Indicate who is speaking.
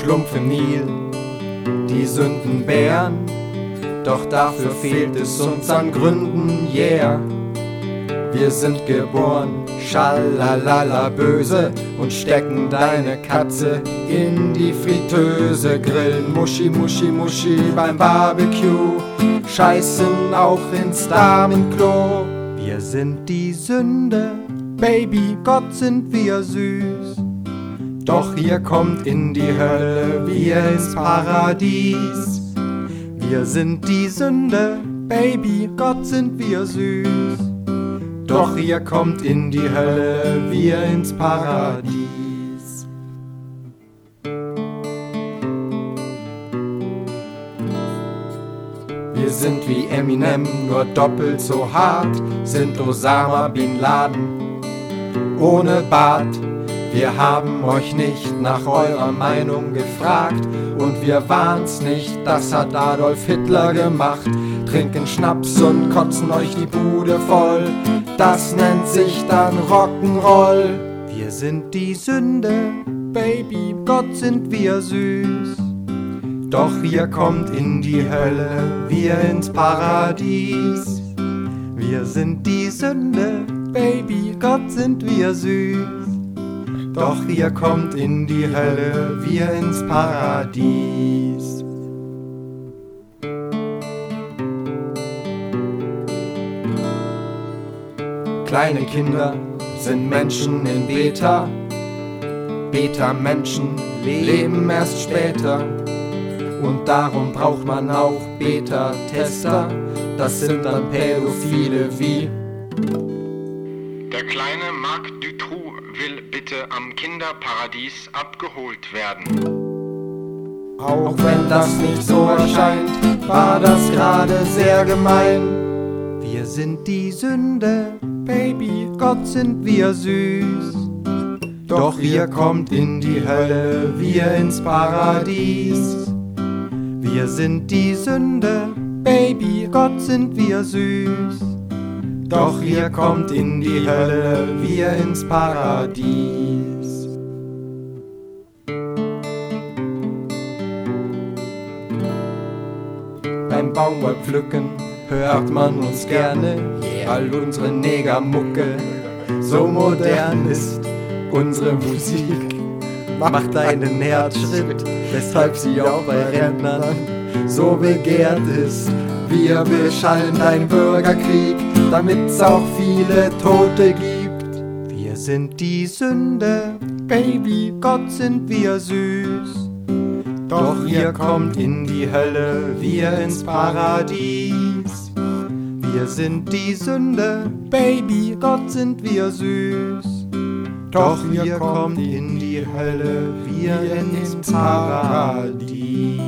Speaker 1: Schlumpf im Nil, die Sünden bären, doch dafür fehlt es uns an Gründen, yeah. Wir sind geboren, schalalala böse und stecken deine Katze in die Fritteuse. Grillen Muschi, Muschi, Muschi beim Barbecue, scheißen auch ins Damenklo. Wir sind die Sünde, Baby, Gott sind wir süß. Doch ihr kommt in die Hölle, wir ins Paradies. Wir sind die Sünde, Baby, Gott sind wir süß. Doch ihr kommt in die Hölle, wir ins Paradies. Wir sind wie Eminem, nur doppelt so hart, sind Osama Bin Laden ohne Bart. Wir haben euch nicht nach eurer Meinung gefragt und wir waren's nicht, das hat Adolf Hitler gemacht. Trinken Schnaps und kotzen euch die Bude voll, das nennt sich dann Rock'n'Roll. Wir sind die Sünde, Baby, Gott sind wir süß. Doch ihr kommt in die Hölle, wir ins Paradies. Wir sind die Sünde, Baby, Gott sind wir süß. Doch ihr kommt in die Hölle, wir ins Paradies. Kleine Kinder sind Menschen in Beta. Beta-Menschen leben erst später. Und darum braucht man auch Beta-Tester. Das sind dann Pädophile wie
Speaker 2: Der kleine Marc Dutroux will bitte am Kinderparadies abgeholt werden.
Speaker 1: Auch wenn das nicht so erscheint, war das gerade sehr gemein. Wir sind die Sünde, Baby, Gott sind wir süß. Doch ihr kommt in die Hölle, wir ins Paradies. Wir sind die Sünde, Baby, Gott sind wir süß. Doch ihr kommt in die Hölle, wir ins Paradies. Beim Baumwollpflücken hört man uns gerne, weil unsere Negermucke so modern ist. Unsere Musik macht einen Herzschritt, weshalb sie auch bei Rentnern so begehrt ist. Wir beschallen deinen Bürgerkrieg, damit's auch viele Tote gibt. Wir sind die Sünde, Baby, Gott sind wir süß. Doch ihr kommt in die Hölle, wir ins Paradies. Wir sind die Sünde, Baby, Gott sind wir süß. Doch ihr kommt in die Hölle, wir ins Paradies.